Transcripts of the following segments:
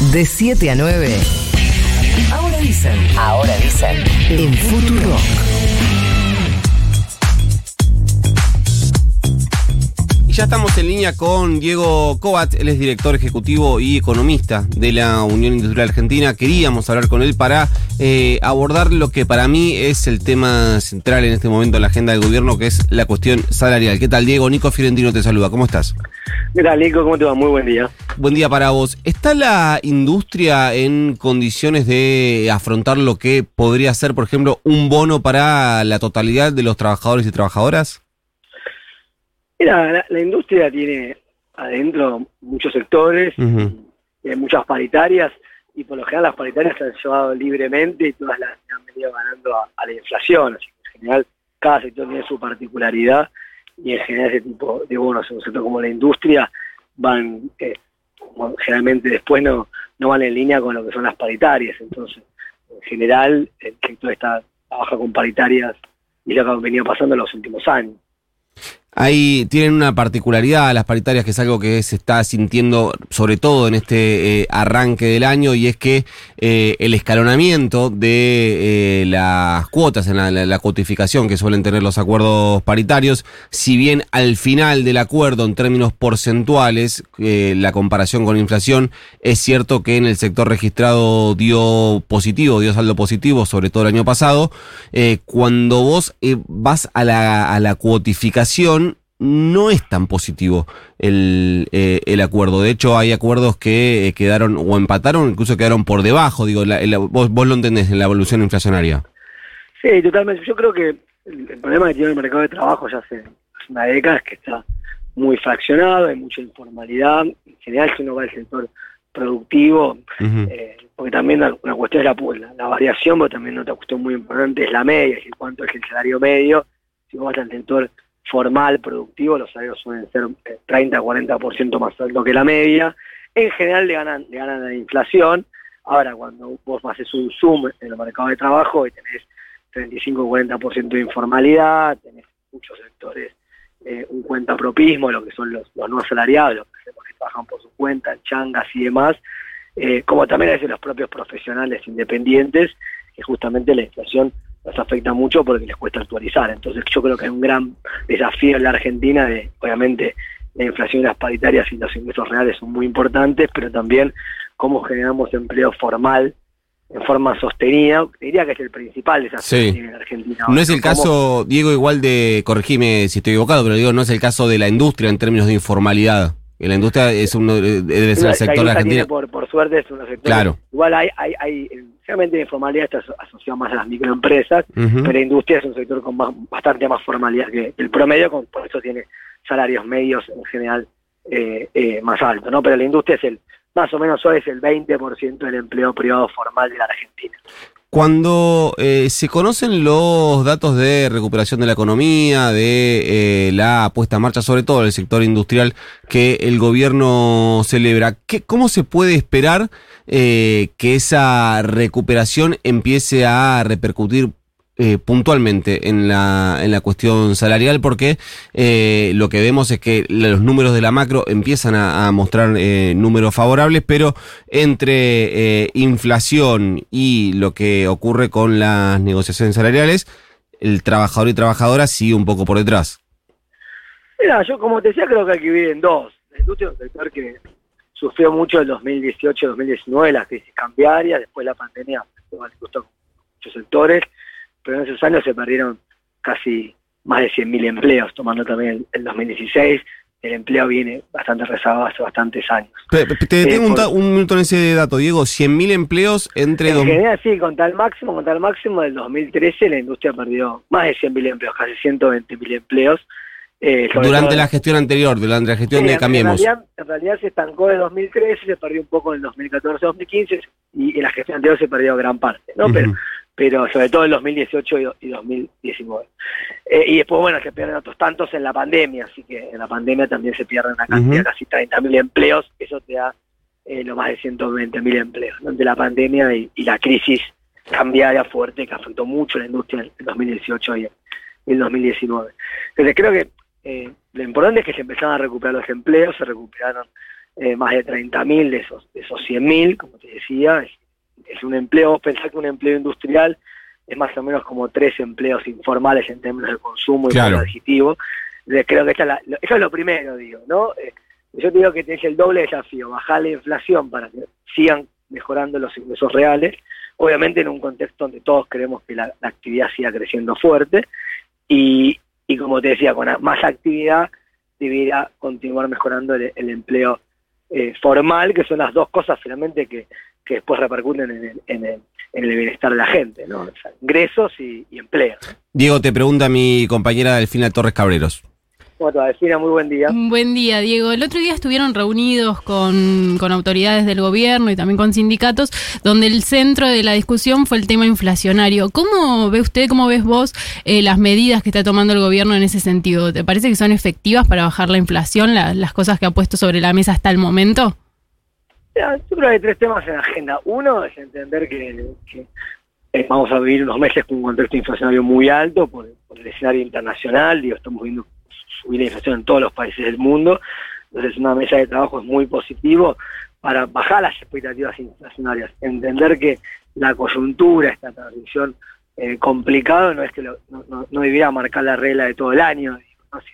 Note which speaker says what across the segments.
Speaker 1: De 7 a 9. Ahora dicen. Ahora dicen. En Futuro.
Speaker 2: Y ya estamos en línea con Diego Kovac, él es director ejecutivo y economista de la Unión Industrial Argentina. Queríamos hablar con él para eh, abordar lo que para mí es el tema central en este momento en la agenda del gobierno, que es la cuestión salarial. ¿Qué tal, Diego? Nico Fiorentino te saluda. ¿Cómo estás?
Speaker 3: ¿Qué tal, Nico? ¿Cómo te va? Muy buen día.
Speaker 2: Buen día para vos. ¿Está la industria en condiciones de afrontar lo que podría ser, por ejemplo, un bono para la totalidad de los trabajadores y trabajadoras?
Speaker 3: Mira, la, la industria tiene adentro muchos sectores, hay muchas paritarias, y por lo general las paritarias se han llevado libremente y todas las han venido ganando a, la inflación. Así que en general cada sector tiene su particularidad y en general ese tipo de bonos en un sector como la industria van, eh, generalmente después no, no van en línea con lo que son las paritarias. Entonces, en general el sector está trabaja con paritarias y lo que ha venido pasando en los últimos años.
Speaker 2: Ahí tienen una particularidad las paritarias, que es algo que se está sintiendo sobre todo en este eh, arranque del año, y es que eh, el escalonamiento de eh, las cuotas en la, la- cotificación que suelen tener los acuerdos paritarios, si bien al final del acuerdo, en términos porcentuales, eh, la comparación con inflación, es cierto que en el sector registrado dio positivo, dio saldo positivo, sobre todo el año pasado, cuando vos vas a la, a la cuotificación, no es tan positivo el, eh, el acuerdo. De hecho, hay acuerdos que eh, quedaron o empataron, incluso quedaron por debajo. Digo, la- la- vos, vos lo entendés en la evolución inflacionaria.
Speaker 3: Sí, totalmente. Yo creo que el, el problema que tiene el mercado de trabajo ya hace, hace una década es que está muy fraccionado, hay mucha informalidad. En general, si uno va al sector productivo, eh, porque también la- una cuestión es la, la, la variación, pero también otra cuestión muy importante es la media, es decir, cuánto es el salario medio. Si vos vas al sector formal, productivo, los salarios suelen ser eh, 30-40% más alto que la media. En general le ganan, le ganan la inflación. Ahora, cuando vos haces un zoom en el mercado de trabajo y tenés 35-40% de informalidad, tenés muchos sectores, eh, un cuentapropismo, lo que son los, los no asalariados, los que, los que trabajan por su cuenta, changas y demás, eh, como también a veces los propios profesionales independientes, que justamente la inflación los afecta mucho porque les cuesta actualizar. Entonces yo creo que hay un gran desafío en la Argentina de, obviamente, la inflación y las paritarias y los ingresos reales son muy importantes, pero también cómo generamos empleo formal en forma sostenida, diría que es el principal desafío
Speaker 2: Sí.
Speaker 3: que tiene la Argentina.
Speaker 2: No es el
Speaker 3: Cómo-
Speaker 2: caso, Diego, igual de, corregime si estoy equivocado, pero digo, no es el caso de la industria en términos de informalidad. La industria es uno, eh, debe ser
Speaker 3: La-
Speaker 2: el sector
Speaker 3: la tiene, por, por suerte es un sector.
Speaker 2: Claro.
Speaker 3: Igual hay, hay, hay realmente la informalidad está aso- asociada más a las microempresas, pero la industria es un sector con más, bastante más formalidad que el promedio, con, por eso tiene salarios medios en general eh, eh, más altos, ¿no? Pero la industria es el, más o menos hoy es el 20% del empleo privado formal de la Argentina.
Speaker 2: Cuando eh, se conocen los datos de recuperación de la economía, de eh, la puesta en marcha, sobre todo del sector industrial que el gobierno celebra, ¿qué, ¿cómo se puede esperar eh, que esa recuperación empiece a repercutir eh, puntualmente en la, en la cuestión salarial? Porque eh, lo que vemos es que los números de la macro empiezan a, a mostrar eh, números favorables, pero entre eh, inflación y lo que ocurre con las negociaciones salariales, el trabajador y trabajadora sigue un poco por detrás.
Speaker 3: Mira, yo como te decía, creo que hay que dividir en dos. La industria es un sector que sufrió mucho el 2018-2019, las crisis cambiarias, después la pandemia afectó con muchos sectores, pero en esos años se perdieron casi más de 100.000 empleos, tomando también el, el 2016. El empleo viene bastante rezagado hace bastantes años.
Speaker 2: Pe- pe- Te
Speaker 3: Eh,
Speaker 2: detengo un, ta- un minuto en ese dato, Diego. 100.000 empleos entre
Speaker 3: En
Speaker 2: dos...
Speaker 3: general, sí, con tal máximo, con tal máximo del 2013, la industria perdió más de 100.000 empleos, casi 120.000 empleos. eh,
Speaker 2: Durante
Speaker 3: todo-
Speaker 2: la gestión anterior, durante la gestión
Speaker 3: Sí,
Speaker 2: de Cambiemos.
Speaker 3: En realidad, en realidad se estancó en 2013, se perdió un poco en el 2014-2015 y en la gestión anterior se perdió gran parte, ¿no? Pero,
Speaker 2: Ujú.
Speaker 3: pero sobre todo en 2018 y, do- y 2019. Eh, y después, bueno, se pierden otros tantos en la pandemia, así que en la pandemia también se pierden una cantidad de
Speaker 2: Ujú.
Speaker 3: casi 30.000 empleos, eso te da eh, lo más de 120.000 empleos, ¿no? Entre la pandemia y, y la crisis cambiaria fuerte que afectó mucho a la industria en el 2018 y en el 2019. Entonces creo que eh, lo importante es que se empezaron a recuperar los empleos, se recuperaron eh, más de 30.000 de esos, de esos 100.000, como te decía, es, es un empleo, pensar que un empleo industrial es más o menos como tres empleos informales en términos de consumo y
Speaker 2: Claro.
Speaker 3: Entonces, creo que esta es la- eso es lo primero, digo, ¿no? Eh, yo te digo que tenés el doble desafío, bajar la inflación para que sigan mejorando los ingresos reales, obviamente en un contexto donde todos queremos que la, la actividad siga creciendo fuerte, y, y como te decía, con más actividad debiera continuar mejorando el, el empleo eh, formal, que son las dos cosas finalmente que, que después repercuten en el, en, el, en el bienestar de la gente, ¿no? O sea, ingresos y, y empleo.
Speaker 2: Diego, te pregunta mi compañera Delfina Torres Cabreros.
Speaker 3: ¿Cómo te va, Delfina? Muy buen día.
Speaker 4: Buen día, Diego. El otro día estuvieron reunidos con, con autoridades del gobierno y también con sindicatos, donde el centro de la discusión fue el tema inflacionario. ¿Cómo ve usted, cómo ves vos eh, las medidas que está tomando el gobierno en ese sentido? ¿Te parece que son efectivas para bajar la inflación, la- las cosas que ha puesto sobre la mesa hasta el momento?
Speaker 3: Yo creo que hay tres temas en la agenda. Uno es entender que, eh, vamos a vivir unos meses con un contexto inflacionario muy alto por, el escenario internacional. Digo, estamos viendo subir la inflación en todos los países del mundo. Entonces, una mesa de trabajo es muy positivo para bajar las expectativas inflacionarias. Entender que la coyuntura, esta transición eh, complicada, no es que lo- no, no, no debiera marcar la regla de todo el año,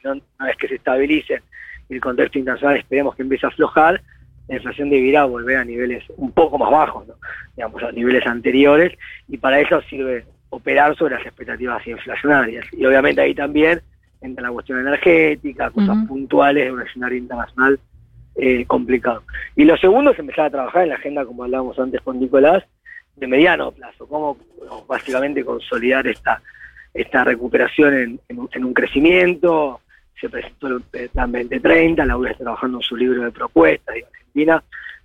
Speaker 3: sino una vez que se estabilice el contexto internacional, esperemos que empiece a aflojar la inflación deberá volver a niveles un poco más bajos, ¿no? digamos, a niveles anteriores, y para eso sirve operar sobre las expectativas inflacionarias. Y obviamente ahí también entra la cuestión energética, cosas puntuales de un escenario internacional eh, complicado. Y lo segundo es empezar a trabajar en la agenda, como hablábamos antes con Nicolás, de mediano plazo, cómo bueno, básicamente consolidar esta, esta recuperación en, en un crecimiento, se presentó el plan 2030, la está trabajando en su libro de propuestas, y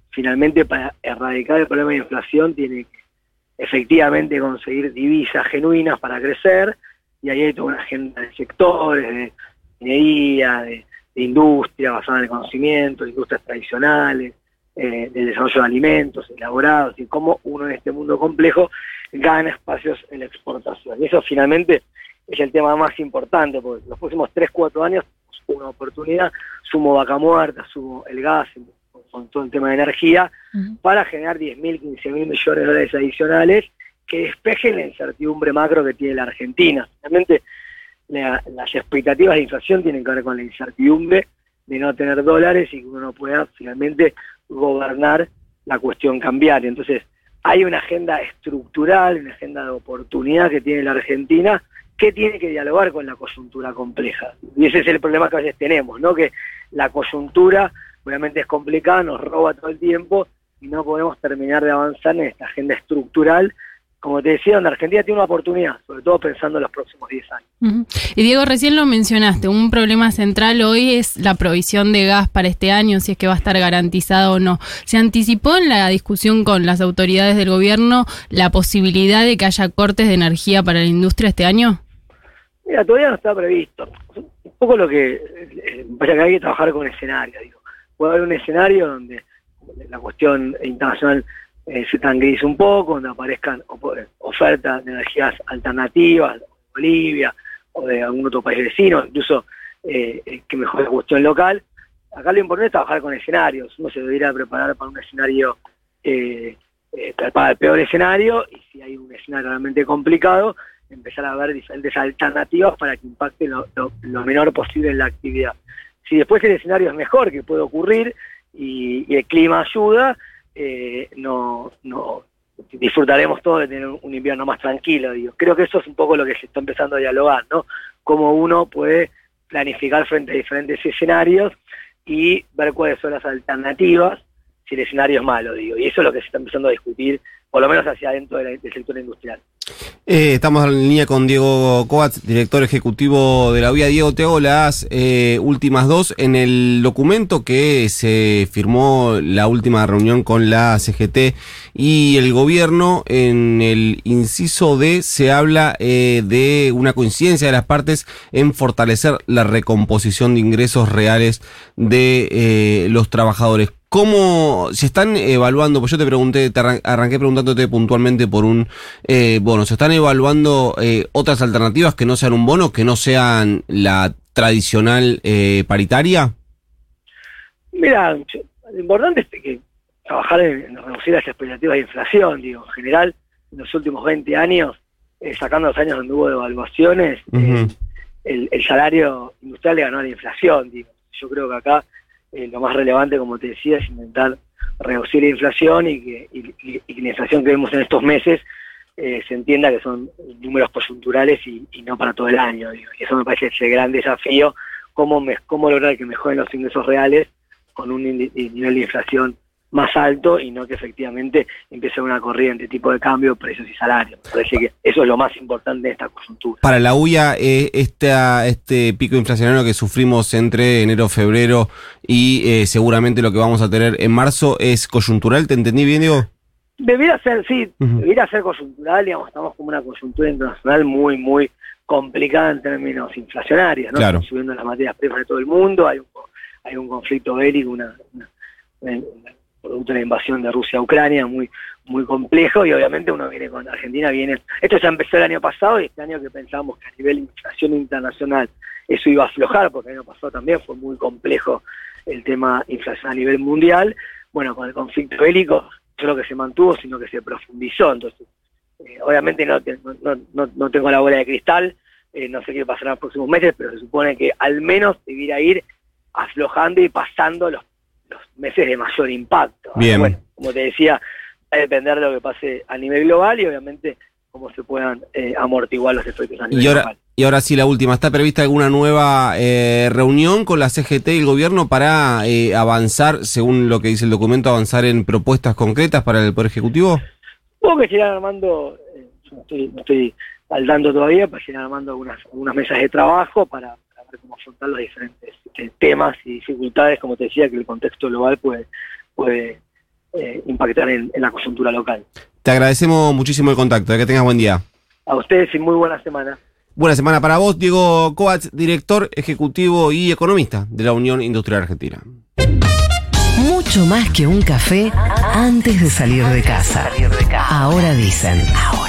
Speaker 3: finalmente para erradicar el problema de inflación tiene que efectivamente conseguir divisas genuinas para crecer, y ahí hay toda una agenda de sectores, de minería, de, de industria basada en el conocimiento, de industrias tradicionales, eh, del desarrollo de alimentos elaborados, y cómo uno en este mundo complejo gana espacios en la exportación. Y eso finalmente es el tema más importante, porque los próximos 3, 4 años una oportunidad, sumo vaca muerta, sumo el gas, con, todo el tema de energía, para generar 10.000, 15.000 millones de dólares adicionales que despejen la incertidumbre macro que tiene la Argentina. Realmente la- las expectativas de inflación tienen que ver con la incertidumbre de no tener dólares y que uno no pueda finalmente gobernar la cuestión cambiaria. Entonces, hay una agenda estructural, una agenda de oportunidad que tiene la Argentina que tiene que dialogar con la coyuntura compleja. Y ese es el problema que a veces tenemos, ¿no? Que la coyuntura obviamente es complicada, nos roba todo el tiempo y no podemos terminar de avanzar en esta agenda estructural. Como te decía, donde Argentina tiene una oportunidad, sobre todo pensando en los próximos 10 años.
Speaker 4: Y Diego, recién lo mencionaste, un problema central hoy es la provisión de gas para este año, si es que va a estar garantizado o no. ¿Se anticipó en la discusión con las autoridades del gobierno la posibilidad de que haya cortes de energía para la industria este año?
Speaker 3: Mira, todavía no está previsto. Un poco lo que eh, pasa que hay que trabajar con escenarios. Digo. Puede haber un escenario donde la cuestión internacional eh, se tranquilice un poco, donde aparezcan ofertas de energías alternativas, de Bolivia o de algún otro país vecino, incluso eh, eh, que mejore la cuestión local. Acá lo importante es trabajar con escenarios. Uno se debería preparar para un escenario, eh, para el peor escenario, y si hay un escenario realmente complicado, empezar a ver diferentes alternativas para que impacte lo, lo- menor posible en la actividad. Si después el escenario es mejor, que puede ocurrir, y, y el clima ayuda, eh, no, no disfrutaremos todos de tener un invierno más tranquilo. Digo. Creo que eso es un poco lo que se está empezando a dialogar, ¿no? Cómo uno puede planificar frente a diferentes escenarios y ver cuáles son las alternativas si el escenario es malo, digo. Y eso es lo que se está empezando a discutir, por lo menos hacia adentro del sector industrial.
Speaker 2: Eh, estamos en línea con Diego Coats, director ejecutivo de la UIA. Diego, te hago las eh, últimas dos. En el documento que se firmó la última reunión con la CGT y el gobierno, en el inciso D se habla eh, de una coincidencia de las partes en fortalecer la recomposición de ingresos reales de eh, los trabajadores. ¿Cómo se están evaluando? Pues yo te pregunté, te arran- arranqué preguntándote puntualmente por un eh, bono. ¿Se están evaluando eh, otras alternativas que no sean un bono, que no sean la tradicional eh, paritaria?
Speaker 3: Mira, lo importante es que trabajar en, reducir las expectativas de inflación, digo, en general, en los últimos 20 años, eh, sacando los años donde hubo devaluaciones, eh, el, el salario industrial le ganó a la inflación, digo. Yo creo que acá eh, lo más relevante, como te decía, es intentar reducir la inflación y que, la inflación que vemos en estos meses eh, se entienda que son números coyunturales y, no para todo el año. Y eso me parece ese gran desafío, cómo, me- cómo lograr que mejoren los ingresos reales con un nivel de inflación más alto y no que efectivamente empiece una corriente tipo de cambio, precios y salarios. Me parece que eso es lo más importante de esta coyuntura.
Speaker 2: Para la UIA, eh, esta- este pico inflacionario que sufrimos entre enero, febrero y eh, seguramente lo que vamos a tener en marzo es coyuntural, ¿te entendí bien, Diego?
Speaker 3: Debiera ser, sí,
Speaker 2: Ujú.
Speaker 3: debiera ser coyuntural, digamos, estamos como una coyuntura internacional muy, muy complicada en términos inflacionarios, ¿no?
Speaker 2: Claro.
Speaker 3: Están subiendo las materias primas de todo el mundo, hay un, hay un conflicto bélico, una, una- una- producto de la invasión de Rusia a Ucrania muy, muy complejo y obviamente uno viene con Argentina, viene, esto ya empezó el año pasado y este año que pensábamos que a nivel inflación internacional eso iba a aflojar, porque el año pasado también fue muy complejo el tema inflación a nivel mundial, bueno, con el conflicto bélico no solo que se mantuvo, sino que se profundizó. Entonces, eh, obviamente no, te- no, no- no- no tengo la bola de cristal, eh, no sé qué pasará en los próximos meses, pero se supone que al menos debiera ir aflojando y pasando los, los meses de mayor impacto.
Speaker 2: Bien.
Speaker 3: Bueno, como te decía, va a depender de lo que pase a nivel global y obviamente cómo se puedan eh, amortiguar los efectos a nivel
Speaker 2: Y ahora,
Speaker 3: global.
Speaker 2: y ahora sí, la última. ¿Está prevista alguna nueva eh, reunión con la CGT y el gobierno para eh, avanzar, según lo que dice el documento, avanzar en propuestas concretas para el Poder Ejecutivo?
Speaker 3: Supongo que se irán armando, eh, yo no estoy, no estoy al tanto todavía, pero se irán armando algunas, algunas mesas de trabajo para, ver cómo afrontar los diferentes eh, temas y dificultades, como te decía, que el contexto global puede, puede eh, impactar en, en la coyuntura local.
Speaker 2: Te agradecemos muchísimo el contacto. eh, Que tengas buen día.
Speaker 3: A ustedes y muy buena semana.
Speaker 2: Buena semana para vos, Diego Coats, director ejecutivo y economista de la Unión Industrial Argentina.
Speaker 1: Mucho más que un café antes de salir de casa. Ahora dicen. Ahora.